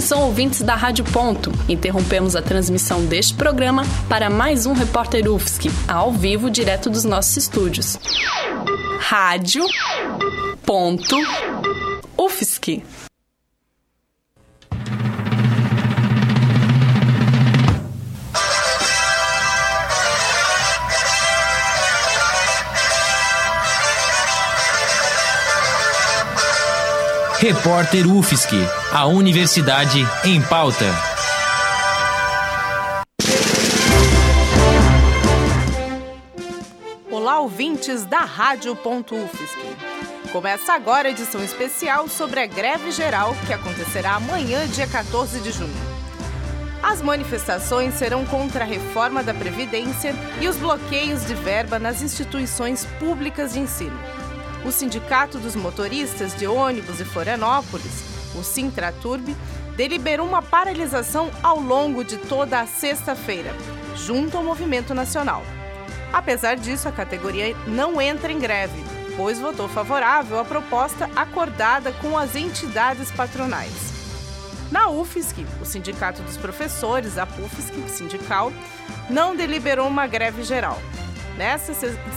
Atenção, ouvintes da Rádio Ponto. Interrompemos a transmissão deste programa para mais um Repórter UFSC, ao vivo, direto dos nossos estúdios. Rádio Ponto UFSC. Repórter UFSC, a Universidade em Pauta. Olá, ouvintes da Rádio UFSC. Começa agora a edição especial sobre a greve geral que acontecerá amanhã, dia 14 de junho. As manifestações serão contra a reforma da Previdência e os bloqueios de verba nas instituições públicas de ensino o Sindicato dos Motoristas de Ônibus de Florianópolis, o Sintraturb, deliberou uma paralisação ao longo de toda a sexta-feira, junto ao movimento nacional. Apesar disso, a categoria não entra em greve, pois votou favorável à proposta acordada com as entidades patronais. Na UFSC, o Sindicato dos Professores, a PUFSC Sindical, não deliberou uma greve geral. Nessa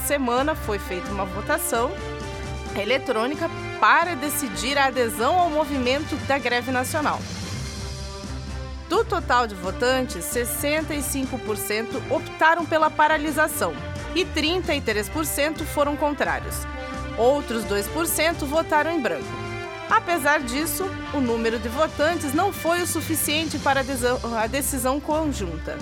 semana foi feita uma votação eletrônica para decidir a adesão ao movimento da greve nacional. Do total de votantes, 65% optaram pela paralisação e 33% foram contrários. Outros 2% votaram em branco. Apesar disso, o número de votantes não foi o suficiente para a decisão conjunta.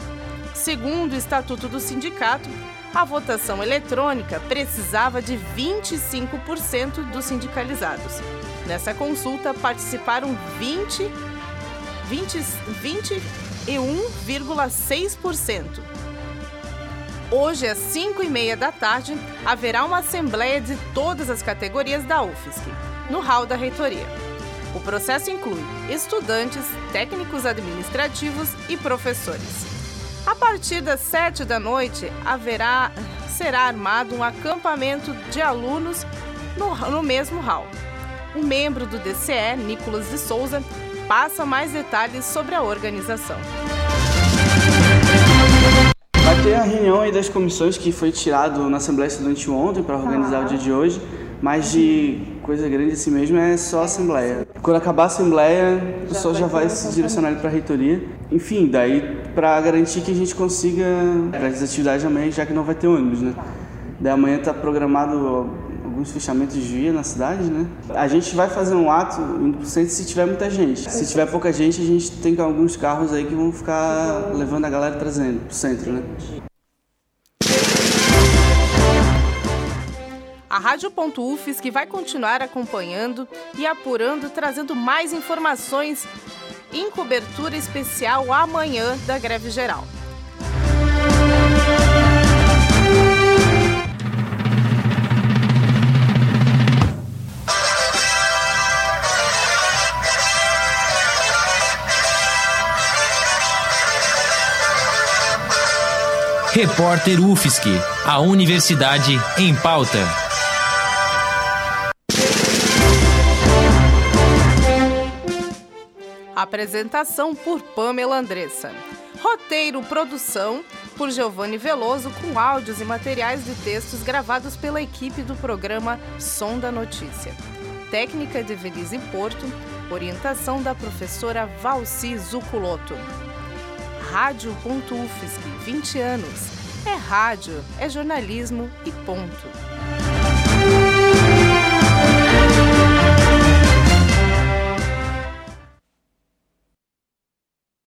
Segundo o Estatuto do Sindicato, a votação eletrônica precisava de 25% dos sindicalizados. Nessa consulta participaram 20, 20 21,6%. Hoje, às 5 e meia da tarde, haverá uma assembleia de todas as categorias da UFSC, no hall da reitoria. O processo inclui estudantes, técnicos administrativos e professores. A partir das sete da noite, haverá, será armado um acampamento de alunos no, no mesmo hall. Um membro do DCE, Nicolas de Souza, passa mais detalhes sobre a organização. Vai ter a reunião aí das comissões que foi tirado na Assembleia Estudantil ontem para organizar o dia de hoje, mas de coisa grande assim mesmo é só a Assembleia. Quando acabar a Assembleia, o pessoal já vai se direcionar para a reitoria. Enfim, daí para garantir que a gente consiga as atividades amanhã, já que não vai ter ônibus, né? Daí amanhã está programado alguns fechamentos de via na cidade, né? A gente vai fazer um ato no centro se tiver muita gente. Se tiver pouca gente, a gente tem alguns carros aí que vão ficar levando a galera trazendo pro centro, né? A Rádio.UFSC vai continuar acompanhando e apurando, trazendo mais informações em cobertura especial amanhã da greve geral. Repórter UFSC, a Universidade em Pauta. Apresentação por Pamela Andressa. Roteiro, produção por Giovanni Veloso, com áudios e materiais de textos gravados pela equipe do programa Som da Notícia. Técnica de Venise Porto, orientação da professora Valci Zuculoto. Rádio.UFSC, 20 anos. É rádio, é jornalismo e ponto.